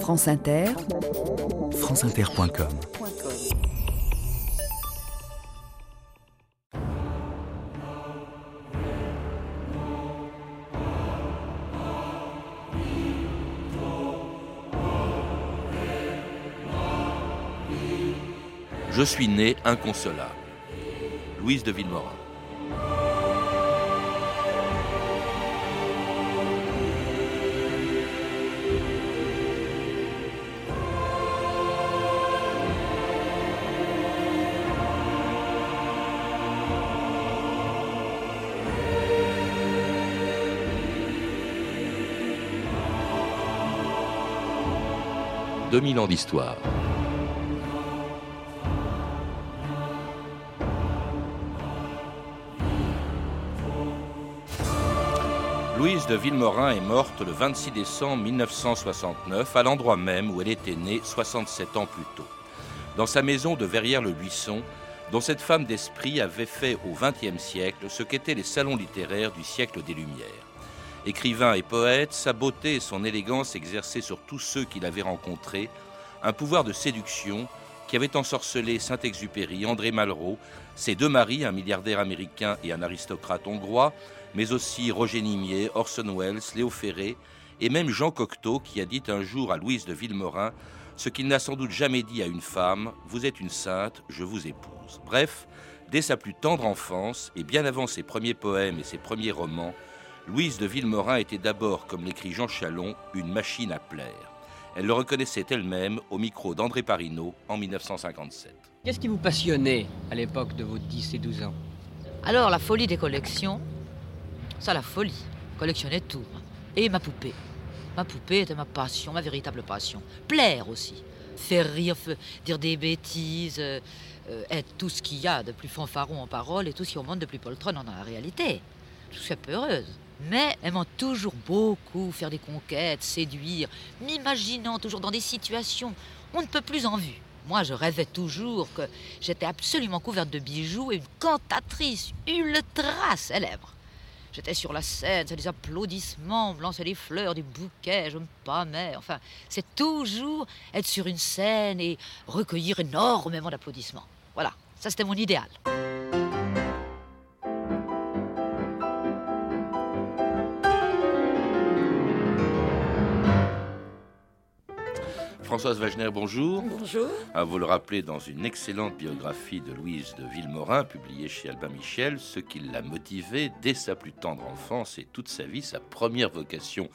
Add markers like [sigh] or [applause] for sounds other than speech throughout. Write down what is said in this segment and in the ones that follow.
France Inter, franceinter.com Je suis né inconsolable. Louise de Villemorin. « 2000 ans d'histoire. Louise de Villemorin est morte le 26 décembre 1969 à l'endroit même où elle était née 67 ans plus tôt. Dans sa maison de Verrières-le-Buisson, dont cette femme d'esprit avait fait au XXe siècle ce qu'étaient les salons littéraires du siècle des Lumières. Écrivain et poète, sa beauté et son élégance exerçaient sur tous ceux qui l'avaient rencontré un pouvoir de séduction qui avait ensorcelé Saint-Exupéry, André Malraux, ses deux maris, un milliardaire américain et un aristocrate hongrois, mais aussi Roger Nimier, Orson Welles, Léo Ferré, et même Jean Cocteau qui a dit un jour à Louise de Villemorin ce qu'il n'a sans doute jamais dit à une femme, Vous êtes une sainte, je vous épouse. Bref, dès sa plus tendre enfance, et bien avant ses premiers poèmes et ses premiers romans, Louise de Villemorin était d'abord, comme l'écrit Jean Chalon, une machine à plaire. Elle le reconnaissait elle-même au micro d'André Parino en 1957. Qu'est-ce qui vous passionnait à l'époque de vos 10 et 12 ans? Alors, la folie des collections, ça, la folie. Collectionner tout. Et ma poupée. Ma poupée était ma passion, ma véritable passion. Plaire aussi. Faire rire, dire des bêtises, euh, euh, être tout ce qu'il y a de plus fanfaron en parole et tout ce qui au monde de plus poltron dans la réalité. Je suis un peu heureuse. Mais aimant toujours beaucoup faire des conquêtes, séduire, m'imaginant toujours dans des situations on ne peut plus en vue. Moi, je rêvais toujours que j'étais absolument couverte de bijoux et une cantatrice ultra célèbre. J'étais sur la scène, c'est des applaudissements, on me lançait des fleurs, des bouquets, je me pâmais. Enfin, c'est toujours être sur une scène et recueillir énormément d'applaudissements. Voilà, ça c'était mon idéal. Françoise Wagner, bonjour. Bonjour. À vous le rappeler dans une excellente biographie de Louise de Villemorin, publiée chez Albin Michel, ce qui l'a motivée dès sa plus tendre enfance et toute sa vie, sa première vocation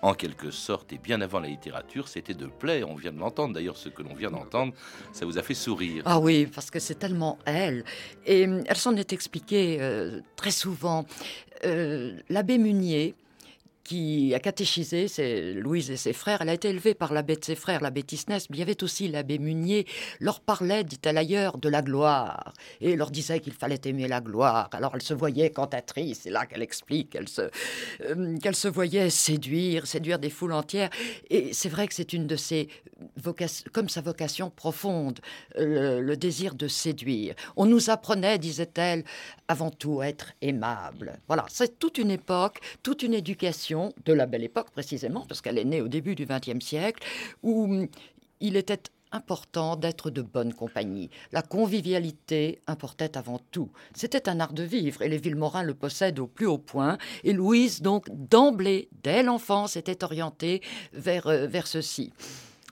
en quelque sorte, et bien avant la littérature, c'était de plaire. On vient de l'entendre. D'ailleurs, ce que l'on vient d'entendre, ça vous a fait sourire. Ah oui, parce que c'est tellement elle. Et elle s'en est expliquée euh, très souvent. Euh, l'abbé Munier, qui a catéchisé c'est Louise et ses frères. Elle a été élevée par l'abbé de ses frères, l'abbé Tisnès, mais il y avait aussi l'abbé Munier, leur parlait, dit-elle ailleurs, de la gloire, et leur disait qu'il fallait aimer la gloire. Alors elle se voyait cantatrice, c'est là qu'elle explique qu'elle se, euh, qu'elle se voyait séduire, séduire des foules entières. Et c'est vrai que c'est une de ses vocations, comme sa vocation profonde, euh, le désir de séduire. On nous apprenait, disait-elle, avant tout être aimable. Voilà, c'est toute une époque, toute une éducation de la belle époque précisément, parce qu'elle est née au début du XXe siècle, où hum, il était important d'être de bonne compagnie. La convivialité importait avant tout. C'était un art de vivre et les Villemorins le possèdent au plus haut point. Et Louise, donc, d'emblée, dès l'enfance, était orientée vers, euh, vers ceci.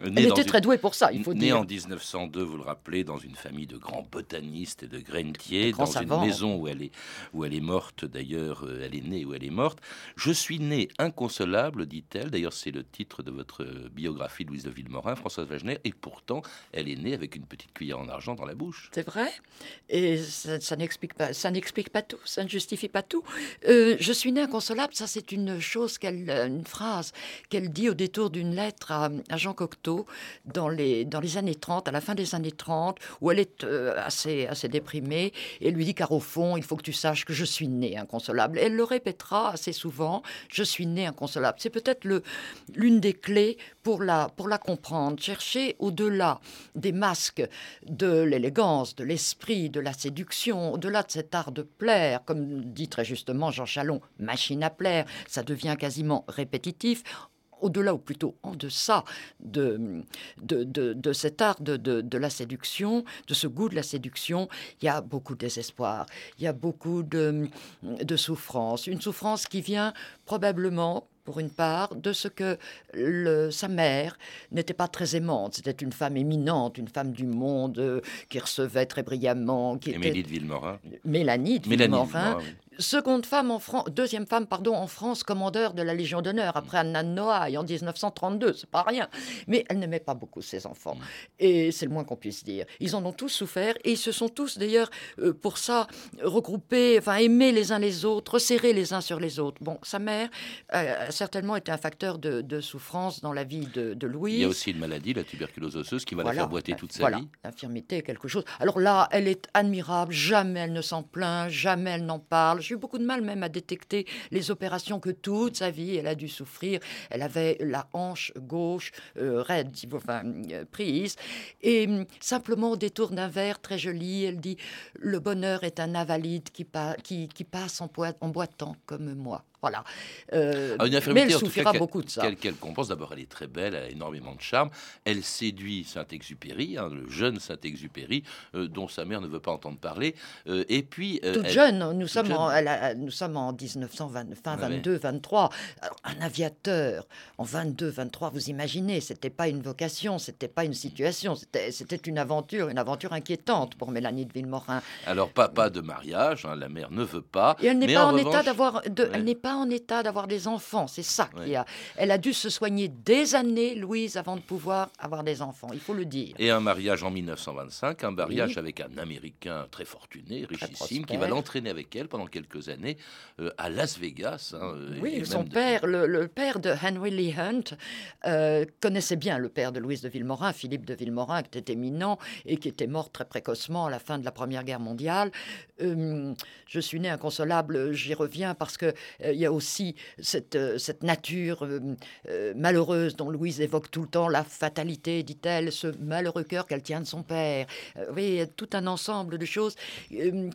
Elle était très douée pour ça, il faut dire. Née en 1902, vous le rappelez, dans une famille de grands botanistes et de grainetiers, dans une maison où elle est, où elle est morte, d'ailleurs, euh, elle est née où elle est morte. Je suis née inconsolable, dit-elle. D'ailleurs, c'est le titre de votre biographie, Louise de Villemorin, Françoise Wagner, et pourtant, elle est née avec une petite cuillère en argent dans la bouche. C'est vrai, et ça, n'explique pas, ça n'explique pas tout, ça ne justifie pas tout. Euh, je suis née inconsolable, ça c'est une chose, qu'elle, une phrase qu'elle dit au détour d'une lettre à, à Jean Cocteau dans les, années 30, à la fin des années 30, où elle est euh, assez, assez déprimée, et lui dit car au fond, il faut que tu saches que je suis née inconsolable. elle le répétera assez souvent, je suis née inconsolable. C'est peut-être l'une des clés pour la, pour la comprendre. Chercher au-delà des masques de l'élégance, de l'esprit, de la séduction, au-delà de cet art de plaire, comme dit très justement Jean Chalon, machine à plaire, ça devient quasiment répétitif au-delà ou plutôt en deçà de, de, de, cet art de, de, la séduction, de ce goût de la séduction, il y a beaucoup de désespoir, il y a beaucoup de, de souffrance, une souffrance qui vient probablement pour une part, de ce que le, sa mère n'était pas très aimante. C'était une femme éminente, une femme du monde euh, qui recevait très brillamment. Qui était... de Villemorin. Mélanie de Villemorin, seconde femme en France, deuxième femme, pardon, en France, commandeur de la Légion d'honneur, après Anna de Noailles en 1932, c'est pas rien. Mais elle n'aimait pas beaucoup ses enfants. Et c'est le moins qu'on puisse dire. Ils en ont tous souffert et ils se sont tous, d'ailleurs, euh, pour ça, regroupés, enfin, aimés les uns les autres, resserrés les uns sur les autres. Bon, sa mère a certainement été un facteur de, souffrance dans la vie de, de, Louise. Il y a aussi une maladie, la tuberculose osseuse, qui va la faire boiter toute sa voilà, vie. L'infirmité, quelque chose. Alors là, elle est admirable, jamais elle ne s'en plaint, jamais elle n'en parle j'ai eu beaucoup de mal même à détecter les opérations que toute sa vie elle a dû souffrir. Elle avait la hanche gauche euh, raide, enfin euh, prise, et hum, simplement au détour d'un verre très joli, elle dit le bonheur est un invalide qui, passe en boitant comme moi. Voilà. Euh, ah, mais elle souffrira beaucoup de ça. Qu'elle compense. D'abord, elle est très belle, elle a énormément de charme. Elle séduit Saint-Exupéry, hein, le jeune Saint-Exupéry, euh, dont sa mère ne veut pas entendre parler. Euh, et puis. toute jeune, nous sommes, En, nous sommes en 1920, fin 22, 23. un aviateur en 22, 23, vous imaginez, c'était pas une vocation, c'était pas une situation, c'était une aventure, une aventure inquiétante pour Mélanie de Villemorin. Alors, pas, pas de mariage, hein, la mère ne veut pas. Et elle n'est pas en, état d'avoir. Elle n'est pas en état d'avoir des enfants. C'est ça qui a. Elle a dû se soigner des années, Louise, avant de pouvoir avoir des enfants. Il faut le dire. Et un mariage en 1925, un mariage avec un Américain très fortuné, richissime, qui va l'entraîner avec elle pendant quelques années euh, à Las Vegas. Hein, oui, son père, le, père de Henry Lee Hunt, euh, connaissait bien le père de Louise de Villemorin, Philippe de Villemorin, qui était éminent et qui était mort très précocement à la fin de la Première Guerre mondiale. Euh, je suis né inconsolable, j'y reviens parce que il y a aussi cette, euh, nature euh, euh, malheureuse dont Louise évoque tout le temps, la fatalité, dit-elle, ce malheureux cœur qu'elle tient de son père. oui, tout un ensemble de choses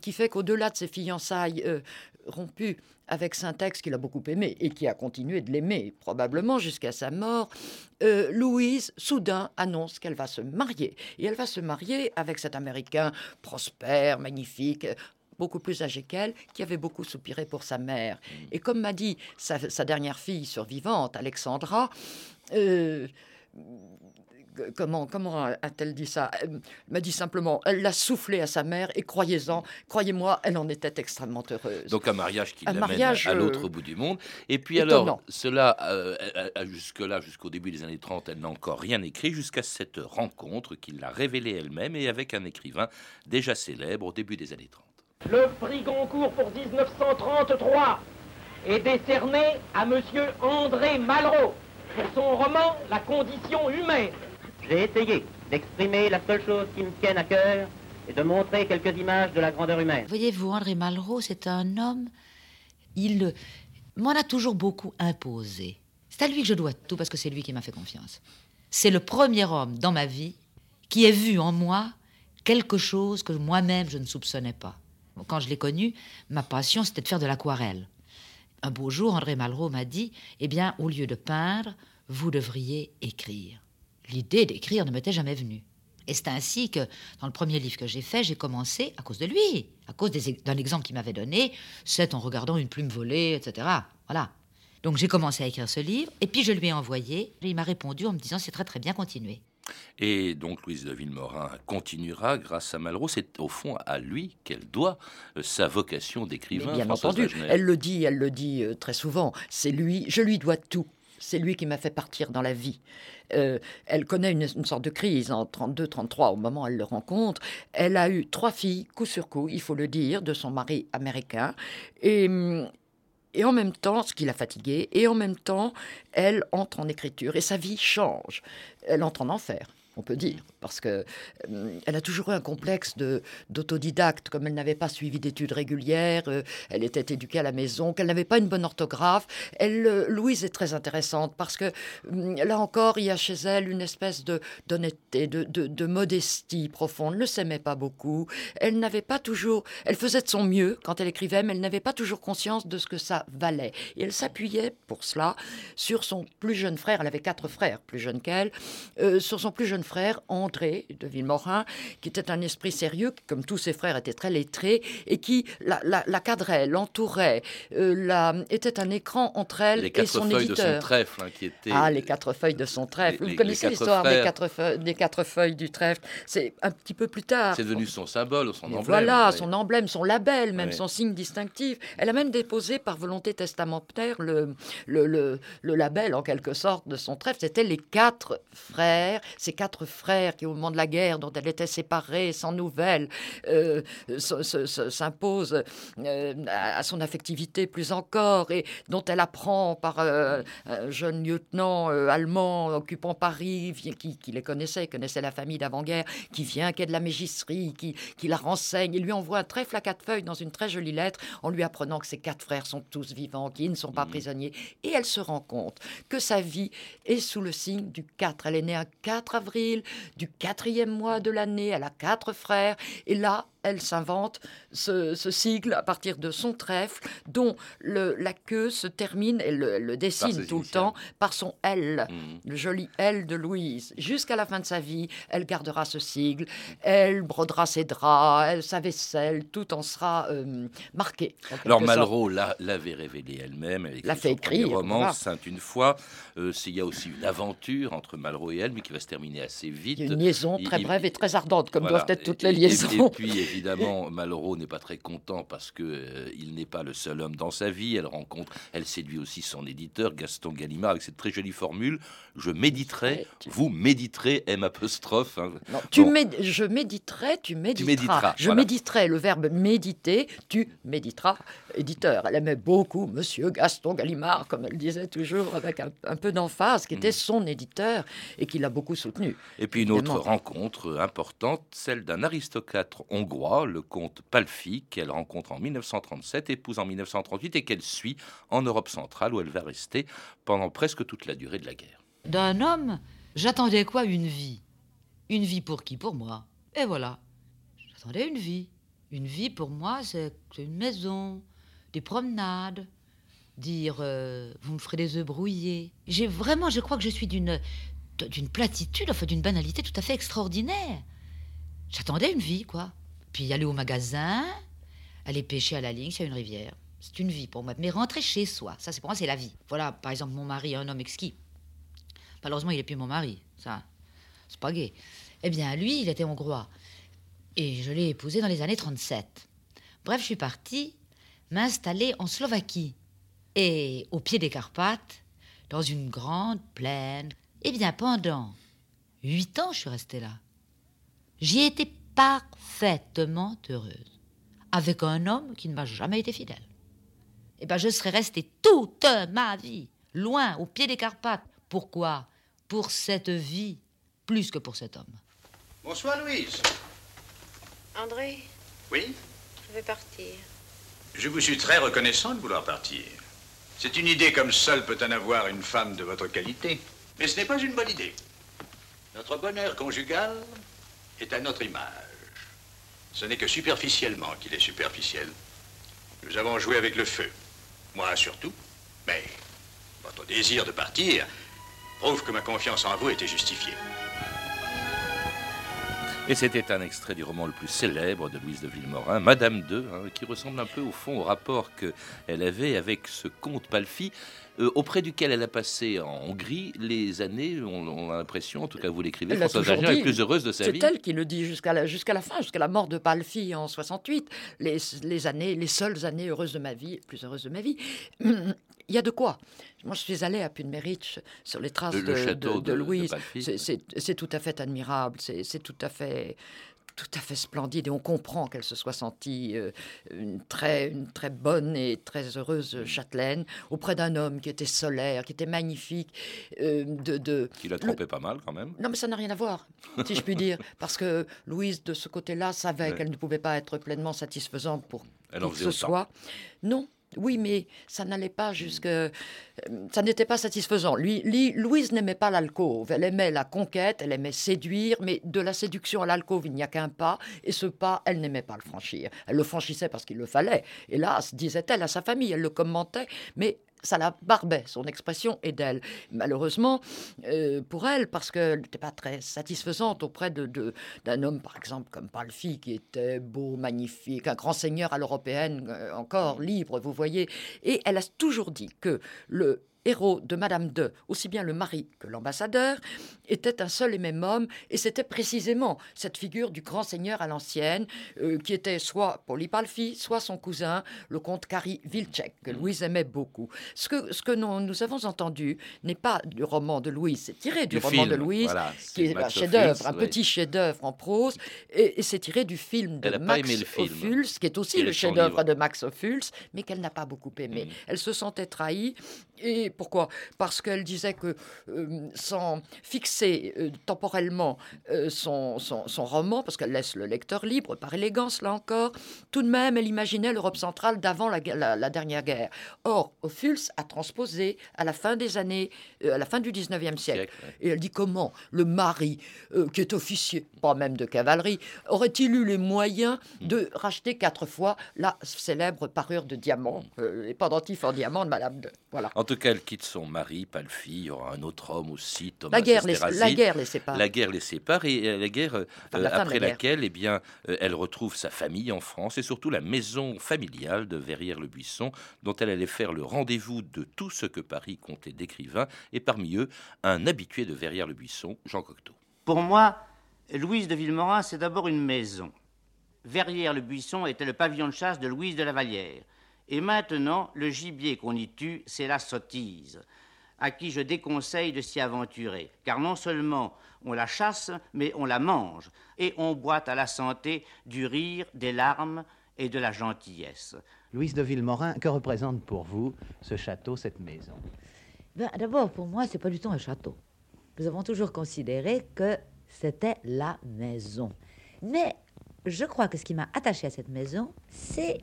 qui fait qu'au-delà de ses fiançailles rompues, avec Saint-Ex qu'il a beaucoup aimé et qui a continué de l'aimer probablement jusqu'à sa mort, Louise soudain annonce qu'elle va se marier. Et elle va se marier avec cet Américain prospère, magnifique, beaucoup plus âgée qu'elle, qui avait beaucoup soupiré pour sa mère. Mm. Et comme m'a dit sa, dernière fille survivante, Alexandra, euh, comment, comment a-t-elle dit ça? Elle m'a dit simplement, elle l'a soufflé à sa mère et croyez-en, croyez-moi, elle en était extrêmement heureuse. Donc un mariage qui l'amène à, l'autre euh, bout du monde. Et puis alors, cela, euh, jusque-là, jusqu'au début des années 30, elle n'a encore rien écrit jusqu'à cette rencontre qu'il l'a révélée elle-même et avec un écrivain déjà célèbre au début des années 30. Le prix Goncourt pour 1933 est décerné à monsieur André Malraux pour son roman La condition humaine. J'ai essayé d'exprimer la seule chose qui me tienne à cœur et de montrer quelques images de la grandeur humaine. Voyez-vous, André Malraux, c'est un homme, il m'en a toujours beaucoup imposé. C'est à lui que je dois tout parce que c'est lui qui m'a fait confiance. C'est le premier homme dans ma vie qui ait vu en moi quelque chose que moi-même je ne soupçonnais pas. Quand je l'ai connu, ma passion, c'était de faire de l'aquarelle. Un beau jour, André Malraux m'a dit Eh bien, au lieu de peindre, vous devriez écrire. L'idée d'écrire ne m'était jamais venue. Et c'est ainsi que, dans le premier livre que j'ai fait, j'ai commencé à cause de lui, à cause d'un exemple qu'il m'avait donné, c'est en regardant une plume volée, etc. Voilà. Donc j'ai commencé à écrire ce livre, et puis je lui ai envoyé, et il m'a répondu en me disant c'est très très bien, continuez. Et donc Louise de Villemorin continuera grâce à Malraux. C'est au fond à lui qu'elle doit euh, sa vocation d'écrivain. Bien entendu, elle le dit, elle le dit euh, très souvent. C'est lui, je lui dois tout. C'est lui qui m'a fait partir dans la vie. Euh, elle connaît une, sorte de crise en 32-33 au moment où elle le rencontre. Elle a eu trois filles, coup sur coup, il faut le dire, de son mari américain. Et, hum, et en même temps, ce qui l'a fatiguée, et en même temps, elle entre en écriture et sa vie change. Elle entre en enfer. On peut dire, parce que euh, elle a toujours eu un complexe d'autodidacte, comme elle n'avait pas suivi d'études régulières, euh, elle était éduquée à la maison, qu'elle n'avait pas une bonne orthographe. Elle, euh, Louise est très intéressante parce que hum, là encore, il y a chez elle une espèce de d'honnêteté, de, de, de modestie profonde. Ne s'aimait pas beaucoup. Elle n'avait pas toujours, elle faisait de son mieux quand elle écrivait, mais elle n'avait pas toujours conscience de ce que ça valait. Et elle s'appuyait pour cela sur son plus jeune frère. Elle avait quatre frères plus jeunes qu'elle, sur son plus jeune frère, André de Villemorin, qui était un esprit sérieux, qui, comme tous ses frères, était très lettré, et qui la, la- la cadrait, l'entourait, euh, la- était un écran entre elle Les et quatre son feuilles de son éditeur. trèfle, hein, qui étaient. Ah, les quatre feuilles de son trèfle. les- Vous les connaissez quatre l'histoire des quatre, feuilles, des quatre feuilles du trèfle? C'est un petit peu plus tard. C'est devenu son symbole, son Mais emblème. voilà, son emblème, son label, même son signe distinctif. Elle a même déposé par volonté testamentaire le, le, le, le label, en quelque sorte, de son trèfle. C'était les quatre frères, ces quatre frères qui, au moment de la guerre, dont elle était séparée, sans nouvelles, euh, se- se- se- s'imposent euh, à son affectivité plus encore, et dont elle apprend par euh, un jeune lieutenant euh, allemand occupant Paris, qui, qui les connaissait, connaissait la famille d'avant-guerre, qui vient, qui est de la mégisserie, qui, qui la renseigne. Il lui envoie un trèfle à quatre feuilles dans une très jolie lettre en lui apprenant que ses quatre frères sont tous vivants, qu'ils ne sont pas prisonniers. Et elle se rend compte que sa vie est sous le signe du 4. Elle est née un 4 avril, du quatrième mois de l'année, elle a quatre frères. Et là, elle s'invente ce, ce sigle à partir de son trèfle, dont le, la queue se termine, elle le, dessine tout le temps, par son L, Mhm. le joli L de Louise. Jusqu'à la fin de sa vie, elle gardera ce sigle, elle brodera ses draps, elle, sa vaisselle, tout en sera euh, marqué. en Alors. Malraux l'a- l'avait révélé elle-même, elle L'a fait écrire, roman. Sainte une fois. Euh, Il y a aussi une aventure entre Malraux et elle, mais qui va se terminer assez vite. Une liaison très brève et très ardente, comme Voilà. doivent être toutes Et- les et- liaisons. Et, puis évidemment, Malraux n'est pas très content parce que euh, il n'est pas le seul homme dans sa vie. Elle rencontre, elle séduit aussi son éditeur Gaston Gallimard avec cette très jolie formule je méditerai, Ouais, tu- vous méditerez M apostrophe. hein. Non, tu méd- je méditerai, tu méditeras. méditeras, je voilà. méditerai, le verbe méditer, tu méditeras. Éditeur, elle aimait beaucoup Monsieur Gaston Gallimard, comme elle disait toujours avec un, un peu d'emphase, qui était son éditeur et qui l'a beaucoup soutenu. Et puis une autre rencontre importante, celle d'un aristocrate hongrois, le comte Palfi, qu'elle rencontre en 1937, épouse en 1938 et qu'elle suit en Europe centrale où elle va rester pendant presque toute la durée de la guerre. D'un homme, j'attendais quoi? Une vie. Une vie pour qui? Pour moi. Et voilà. J'attendais une vie. Une vie pour moi, c'est une maison, des promenades, dire euh, vous me ferez des œufs brouillés. J'ai vraiment, je crois que je suis d'une d'une platitude, enfin d'une banalité tout à fait extraordinaire. J'attendais une vie, quoi. Puis aller au magasin, aller pêcher à la ligne a une rivière. C'est une vie pour moi. Mais rentrer chez soi, ça c'est pour moi c'est la vie. Voilà, par exemple, mon mari un homme exquis. Malheureusement, il n'est plus mon mari. Ça, c'est pas gay. Eh bien, lui, il était hongrois. Et je l'ai épousé dans les années 37. Bref, je suis partie m'installer en Slovaquie. Et au pied des Carpates, dans une grande plaine. Eh bien, pendant huit ans, je suis restée là. J'y ai été parfaitement heureuse. Avec un homme qui ne m'a jamais été fidèle. Eh bien, je serais restée toute ma vie, loin, au pied des Carpates. Pourquoi? Pour cette vie, plus que pour cet homme. Bonsoir Louise. André, Oui? Je vais partir. Je vous suis très reconnaissant de vouloir partir. C'est une idée comme seule peut en avoir une femme de votre qualité. Mais ce n'est pas une bonne idée. Notre bonheur conjugal est à notre image. Ce n'est que superficiellement qu'il est superficiel. Nous avons joué avec le feu. Moi surtout. Mais votre désir de partir prouve que ma confiance en vous était justifiée. Et c'était un extrait du roman le plus célèbre de Louise de Villemorin, Madame II, hein, qui ressemble un peu au fond au rapport qu'elle avait avec ce comte Palfi, euh, auprès duquel elle a passé en Hongrie les années, on, on a l'impression, en tout cas vous l'écrivez, Françoise la dit. plus heureuse de sa vie. C'est elle qui le dit jusqu'à la, jusqu'à la fin, jusqu'à la mort de Palfi en 68. Les, les années, les seules années heureuses de ma vie, plus heureuses de ma vie. [clears throat] Il y a de quoi. Moi, je suis allée à Pune-Mérite sur les traces Le- de, de- de de- de Louise. C'est- tout à fait admirable. C'est tout à fait tout à fait splendide et on comprend qu'elle se soit sentie euh, une, très, une très bonne et très heureuse châtelaine auprès d'un homme qui était solaire, qui était magnifique. Euh, de, de, qui la trompait pas mal quand même. Non, mais ça n'a rien à voir, si je puis dire, [laughs] parce que Louise, de ce côté-là, savait qu'elle ne pouvait pas être pleinement satisfaisante pour elle qui que ce soit. Non, oui, mais ça n'allait pas jusque. Euh, ça n'était pas satisfaisant. Louise n'aimait pas l'alcôve. Elle aimait la conquête, elle aimait séduire, mais de la séduction à l'alcôve, il n'y a qu'un pas. Et ce pas, elle n'aimait pas le franchir. Elle le franchissait parce qu'il le fallait. Hélas, disait-elle à sa famille, elle le commentait, mais ça la barbait, son expression est d'elle. Malheureusement, euh, pour elle, parce qu'elle n'était pas très satisfaisante auprès d'un de, homme, par exemple, comme Palfi, qui était beau, magnifique, un grand seigneur à l'européenne, euh, encore libre, vous voyez. Et elle a toujours dit que le héros de Madame de, aussi bien le mari que l'ambassadeur, était un seul et même homme, et c'était précisément cette figure du grand seigneur à l'ancienne, euh, qui était soit Palfi, soit son cousin, le comte Kari Vilcek, que Louise aimait beaucoup. Ce que, ce que nous, nous avons entendu n'est pas du roman de Louise, c'est tiré du, roman de Louise, qui est un chef-d'œuvre, un petit chef-d'œuvre en prose, et, c'est tiré du film de Max Ophuls, qui est aussi le chef-d'œuvre de Max Ophuls, mais qu'elle n'a pas beaucoup aimé. Mm. Elle se sentait trahie, et pourquoi? Parce qu'elle disait que euh, sans fixer euh, temporellement euh, son, son, roman, parce qu'elle laisse le lecteur libre, par élégance là encore, tout de même, elle imaginait l'Europe centrale d'avant la, la, dernière guerre. Or, Ophuls a transposé à la fin des années, à la fin du 19e siècle. Et elle dit comment le mari, qui est officier, pas même de cavalerie, aurait-il eu les moyens hmm. de racheter quatre fois la célèbre parure de diamant, les pendentifs en diamant de Madame de... Voilà tout cas, elle quitte son mari, Palfi. Il y aura un autre homme aussi, Thomas la guerre, les, la guerre les sépare. La guerre les sépare et euh, la guerre euh, après laquelle, eh bien, euh, elle retrouve sa famille en France et surtout la maison familiale de Verrières-le-Buisson, dont elle allait faire le rendez-vous de tout ce que Paris comptait d'écrivains, et parmi eux un habitué de Verrières-le-Buisson, Jean Cocteau. Pour moi, Louise de Villemorin, c'est d'abord une maison. Verrières-le-Buisson était le pavillon de chasse de Louise de la Vallière. Et maintenant, le gibier qu'on y tue, c'est la sottise, à qui je déconseille de s'y aventurer, car non seulement on la chasse, mais on la mange, et on boit à la santé du rire, des larmes et de la gentillesse. Louise de Villemorin, que représente pour vous ce château, cette maison? Ben, D'abord, pour moi, c'est pas du tout un château. Nous avons toujours considéré que c'était la maison. Mais je crois que ce qui m'a attaché à cette maison, c'est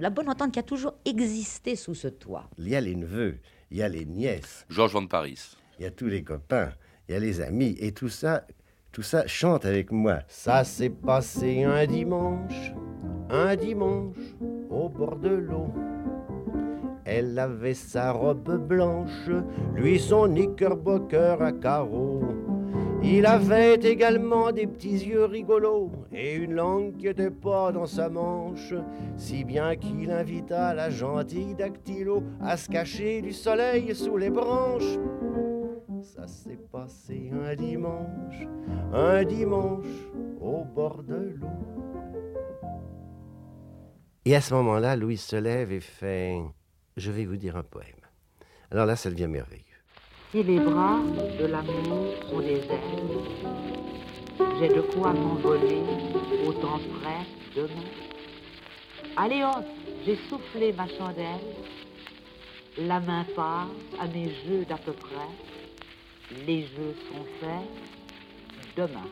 la bonne entente qui a toujours existé sous ce toit. Il y a les neveux, il y a les nièces. Georges Van Paris. Il y a tous les copains, il y a les amis, et tout ça, tout ça chante avec moi. Ça s'est passé un dimanche, un dimanche, au bord de l'eau. Elle avait sa robe blanche, lui son knickerbocker à carreaux. Il avait également des petits yeux rigolos et une langue qui n'était pas dans sa manche, si bien qu'il invita la gentille dactylo à se cacher du soleil sous les branches. Ça s'est passé un dimanche, un dimanche au bord de l'eau. Et à ce moment-là, Louise se lève et fait Je vais vous dire un poème. Alors là, ça devient merveilleux. Si les bras de l'amour sont des ailes, j'ai de quoi m'envoler au temps frais demain. Allez hop, j'ai soufflé ma chandelle, la main part à mes jeux d'à peu près, les jeux sont faits demain.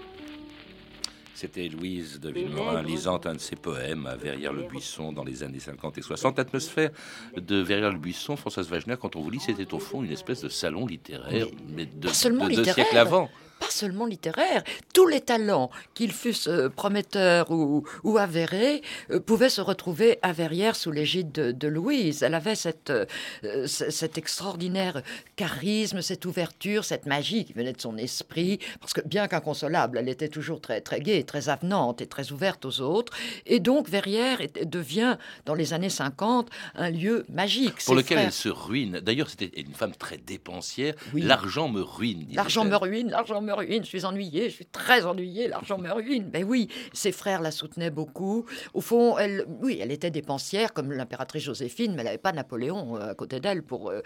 C'était Louise de Villemorin lisant un de ses poèmes à Verrières-le-Buisson dans les années 50 et 60. L'atmosphère de Verrières-le-Buisson, Françoise Wagner, quand on vous lit, c'était au fond une espèce de salon littéraire, mais de, de deux siècles avant pas seulement littéraire, tous les talents, qu'ils fussent euh, prometteurs ou, ou avérés, euh, pouvaient se retrouver à Verrières sous l'égide de, Louise. Elle avait cette, euh, cet extraordinaire charisme, cette ouverture, cette magie qui venait de son esprit, parce que bien qu'inconsolable, elle était toujours très, très gaie, très avenante et très ouverte aux autres. Et donc Verrières devient, dans les années 50, un lieu magique. Pour lequel elle se ruine. D'ailleurs, c'était une femme très dépensière. L'argent me ruine. L'argent me ruine, l'argent me ruine, je suis ennuyée, je suis très ennuyée, l'argent me ruine. Ben oui, ses frères la soutenaient beaucoup. Au fond, elle, oui, elle était dépensière comme l'impératrice Joséphine, mais elle n'avait pas Napoléon euh, à côté d'elle pour, euh,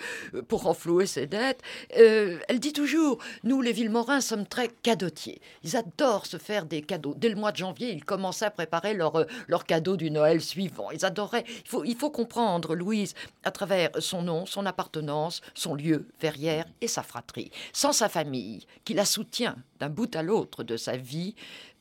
pour renflouer ses dettes. Euh, elle dit toujours, nous les Villemorins sommes très cadotiers. Ils adorent se faire des cadeaux. Dès le mois de janvier, ils commençaient à préparer leur, leur cadeau du Noël suivant. Ils adoraient. Il faut, il faut comprendre Louise à travers son nom, son appartenance, son lieu, Verrières et sa fratrie. Sans sa famille, qui la soutient d'un bout à l'autre de sa vie,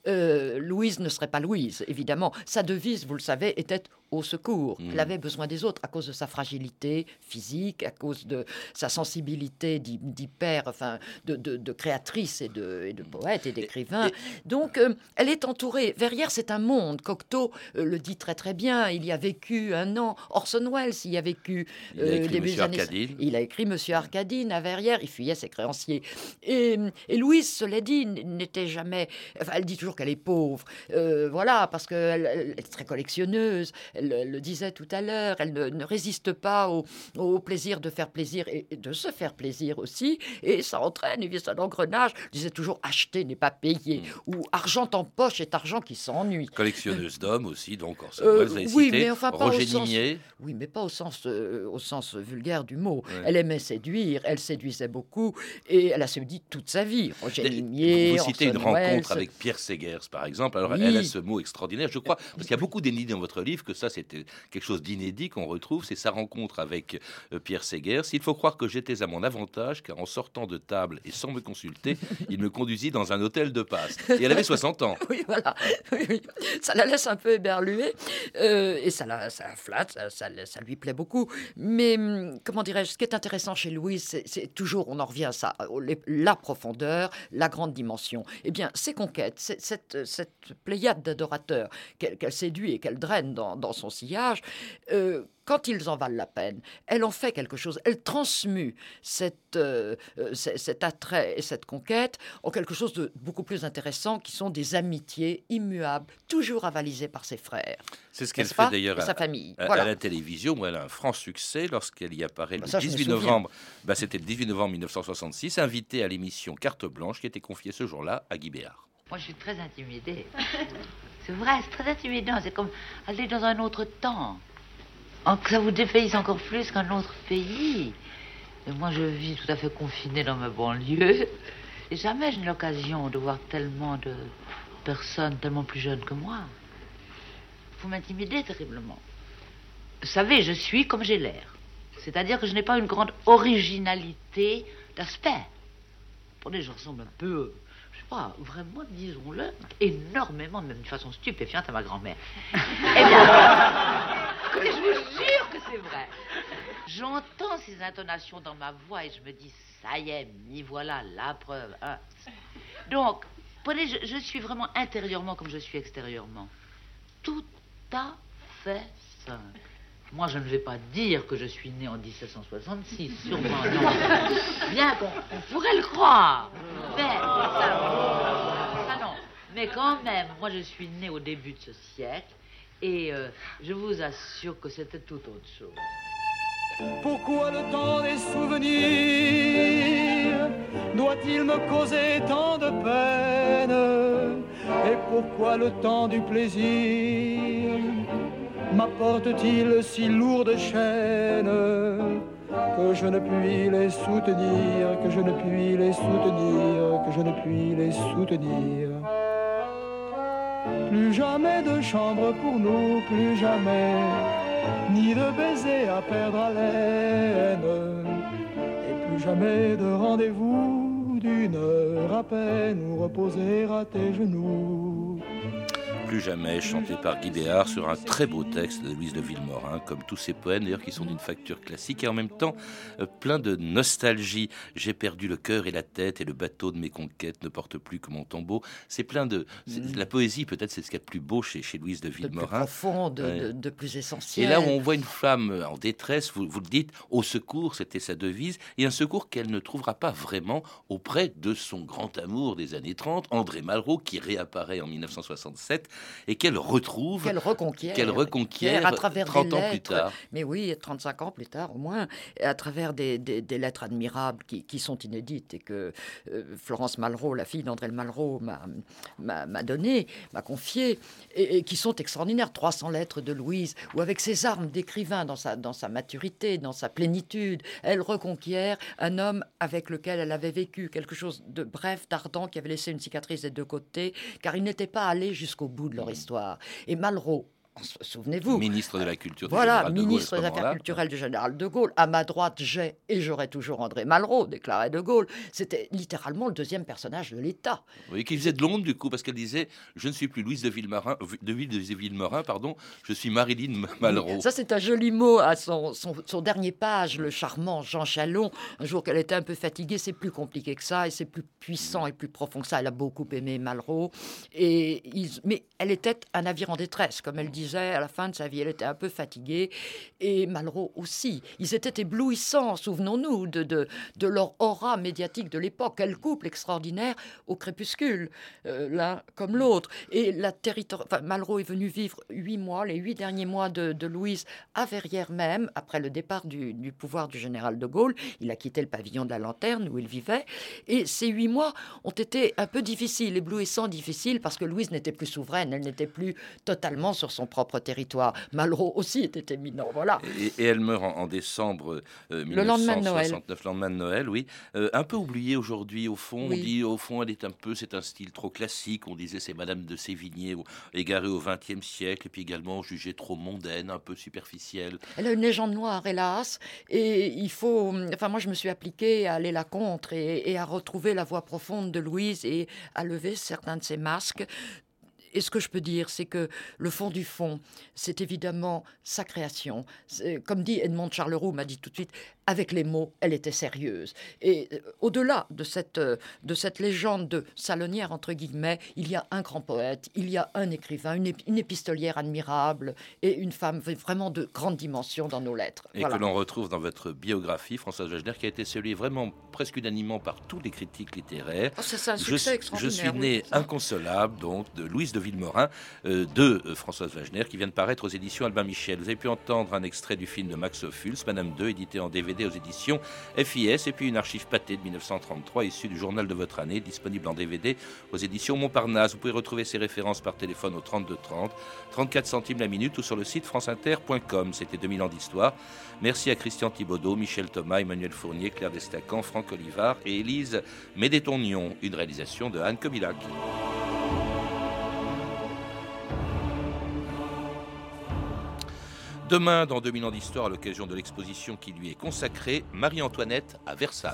euh, Louise ne serait pas Louise, évidemment. Sa devise, vous le savez, était au secours. Mmh. Elle avait besoin des autres à cause de sa fragilité physique, à cause de sa sensibilité d'hy- d'hyper, enfin, de, de- de créatrice et de, et de poète et d'écrivain. Donc, euh, elle est entourée. Verrières, c'est un monde. Cocteau euh, le dit très très bien. Il y a vécu un an. Orson Welles y a vécu. Il a début des Monsieur années- Arcadine. Il a écrit Monsieur Arcadine à Verrières. Il fuyait ses créanciers. Et, et Louise, cela dit, n'était jamais. Enfin, elle dit toujours qu'elle est pauvre. Euh, voilà, parce qu'elle elle est très collectionneuse. Elle, elle le disait tout à l'heure. Elle ne, ne résiste pas au, au plaisir de faire plaisir et, et de se faire plaisir aussi. Et ça entraîne, un engrenage. Elle disait toujours acheter n'est pas payer. Mm. Ou argent en poche est argent qui s'ennuie. Collectionneuse d'hommes aussi, donc Euh, Welles, vous avez oui, cité. mais enfin pas Roger au sens, oui, mais pas au sens, euh, au sens vulgaire du mot. Ouais. Elle aimait séduire, elle séduisait beaucoup, et elle a séduit toute sa vie. Roger Nimier, Vous citez une rencontre avec Pierre Segers, par exemple. Alors, Oui. elle a ce mot extraordinaire, je crois, parce qu'il y a beaucoup d'énigmes dans votre livre, que ça, c'était quelque chose d'inédit qu'on retrouve. C'est sa rencontre avec euh, Pierre Segers. Il faut croire que j'étais à mon avantage, car en sortant de table et sans me consulter, il me conduisit dans un hôtel de passe. Et elle avait 60 ans. [laughs] Oui, voilà. Ça la laisse un peu éberluée euh, et ça la, ça la flatte, ça, ça, lui plaît beaucoup. Mais hum, comment dirais-je, ce qui est intéressant chez Louise, c'est- toujours, on en revient à ça, la profondeur, la grande dimension. Eh bien, ses conquêtes, cette, cette pléiade d'adorateurs qu'elle qu'elle séduit et qu'elle draine dans, dans son sillage, euh, quand ils en valent la peine, elle en fait quelque chose. Elle transmue cette, euh, euh, cet attrait et cette conquête en quelque chose de beaucoup plus intéressant, qui sont des amitiés immuables, toujours avalisées par ses frères. C'est ce qu'elle fait d'ailleurs à, sa famille. à- à Voilà. la télévision, où elle a un franc succès lorsqu'elle y apparaît le ça, je me 18 souviens. novembre. Bah, C'était le 18 novembre 1966, invitée à l'émission Carte Blanche, qui était confiée ce jour-là à Guy Béard. Moi, je suis très intimidée. [laughs] C'est vrai, c'est très intimidant. C'est comme aller dans un autre temps. Ça vous dépaysise encore plus qu'un autre pays. Moi, je vis tout à fait confinée dans ma banlieue. Et jamais je n'ai l'occasion de voir tellement de personnes tellement plus jeunes que moi. Vous m'intimidez terriblement. Vous savez, je suis comme j'ai l'air. C'est-à-dire que je n'ai pas une grande originalité d'aspect. Attendez, je ressemble un peu, pas, vraiment, disons-le, énormément, même d'une façon stupéfiante à ma grand-mère. [laughs] eh bien, écoutez, je vous jure que c'est vrai. J'entends ces intonations dans ma voix et je me dis, ça y est, m'y voilà, la preuve. hein. Donc, prenez, je, je suis vraiment intérieurement comme je suis extérieurement. Tout à fait simple. Moi, je ne vais pas dire que je suis né en 1766, [laughs] sûrement non. Bien qu'on on pourrait le croire. Mais, ça, ça non. Mais quand même, moi, je suis né au début de ce siècle et euh, je vous assure que c'était tout autre chose. Pourquoi le temps des souvenirs doit-il me causer tant de peine? Et pourquoi le temps du plaisir m'apporte-t-il si lourde chaîne que je ne puis les soutenir, que je ne puis les soutenir, que je ne puis les soutenir? Plus jamais de chambre pour nous, plus jamais ni de baiser à perdre haleine, et plus jamais de rendez-vous d'une heure à peine où reposer à tes genoux. Plus jamais, chanté par Guy Béard sur un très beau texte de Louise de Villemorin, comme tous ces poèmes d'ailleurs qui sont d'une facture classique et en même temps euh, plein de nostalgie. J'ai perdu le cœur et la tête et le bateau de mes conquêtes ne porte plus que mon tombeau. C'est plein de... c'est- La poésie peut-être c'est ce qu'il y a de plus beau chez, chez Louise de De plus Villemorin. profond, de, Ouais. de- de plus Et essentiel. là où on voit une femme en détresse, vous, vous le dites, au secours, c'était sa devise, et un secours qu'elle ne trouvera pas vraiment auprès de son grand amour des années 30, André Malraux, qui réapparaît en 1967 et qu'elle retrouve, qu'elle reconquiert, qu'elle reconquiert à travers 30 des ans lettres, plus tard. Mais oui, 35 ans plus tard au moins, à travers des, des, des lettres admirables qui, qui, sont inédites et que euh, Florence Malraux, la fille d'André Malraux, m'a donné, m'a confié, et, et, qui sont extraordinaires. 300 lettres de Louise, où avec ses armes d'écrivain dans sa, dans sa maturité, dans sa plénitude, elle reconquiert un homme avec lequel elle avait vécu quelque chose de bref, d'ardent, qui avait laissé une cicatrice des deux côtés, car il n'était pas allé jusqu'au bout de leur histoire. Et Malraux, Souvenez-vous. Ministre de la Culture. Voilà, ministre des Affaires culturelles du général de Gaulle. À ma droite, j'ai et j'aurai toujours André Malraux, déclarait de Gaulle. C'était littéralement le deuxième personnage de l'État. Oui, qui faisait de l'ombre du coup, parce qu'elle disait Je ne suis plus Louise de Villemarin, de Ville de Villemarin, pardon, je suis Marilyn Malraux. Ça, c'est un joli mot à son, son, son, dernier page, le charmant Jean Chalon. Un jour qu'elle était un peu fatiguée, c'est plus compliqué que ça et c'est plus puissant et plus profond que ça. Elle a beaucoup aimé Malraux. Et il, mais elle était un navire en détresse, comme elle dit disait à la fin de sa vie. Elle était un peu fatiguée et Malraux aussi. Ils étaient éblouissants, souvenons-nous, de, de, leur aura médiatique de l'époque. Quel couple extraordinaire au crépuscule, euh, l'un comme l'autre. Et la territoire... Malraux est venu vivre huit mois, les huit derniers mois de, de Louise à Verrières même, après le départ du, du, pouvoir du général de Gaulle. Il a quitté le pavillon de la Lanterne où il vivait. Et ces huit mois ont été un peu difficiles, éblouissants, difficiles, parce que Louise n'était plus souveraine, elle n'était plus totalement sur son propre territoire. Malraux aussi était éminent, voilà. Et, et elle meurt en, en décembre euh, le lendemain de Noël. 1969, lendemain de Noël, oui. Euh, un peu oubliée aujourd'hui, au fond. Oui. On dit, au fond, elle est un peu, c'est un style trop classique. On disait, c'est Madame de Sévigné, égarée au XXe siècle, et puis également jugée trop mondaine, un peu superficielle. Elle a une légende noire, hélas, et il faut. Enfin, moi, je me suis appliquée à aller la contre et, et à retrouver la voix profonde de Louise et à lever certains de ses masques et ce que je peux dire, c'est que le fond du fond, c'est évidemment sa création. Comme dit Edmond Charleroux, m'a dit tout de suite, avec les mots, elle était sérieuse. Et euh, au-delà de cette, euh, de cette légende de salonnière, entre guillemets, il y a un grand poète, il y a un écrivain, une, ép une épistolière admirable et une femme vraiment de grande dimension dans nos lettres. Et voilà. que l'on retrouve dans votre biographie, Françoise Wagner, qui a été saluée vraiment presque unanimement par tous les critiques littéraires. Oh, un succès je, je suis né oui, inconsolable, donc, de Louise de Villemorin, euh, de euh, Françoise Wagner, qui vient de paraître aux éditions Albin Michel. Vous avez pu entendre un extrait du film de Max Ophuls, Madame 2, édité en DVD aux éditions FIS, et puis une archive pâtée de 1933, issue du journal de votre année, disponible en DVD aux éditions Montparnasse. Vous pouvez retrouver ces références par téléphone au 32 30, 34 centimes la minute ou sur le site franceinter.com. C'était 2000 ans d'histoire. Merci à Christian Thibaudot, Michel Thomas, Emmanuel Fournier, Claire Destacan, Franck Olivard et Élise Médétonion, une réalisation de Anne Kobilac. Demain, dans 2000 ans d'histoire, à l'occasion de l'exposition qui lui est consacrée, Marie-Antoinette à Versailles.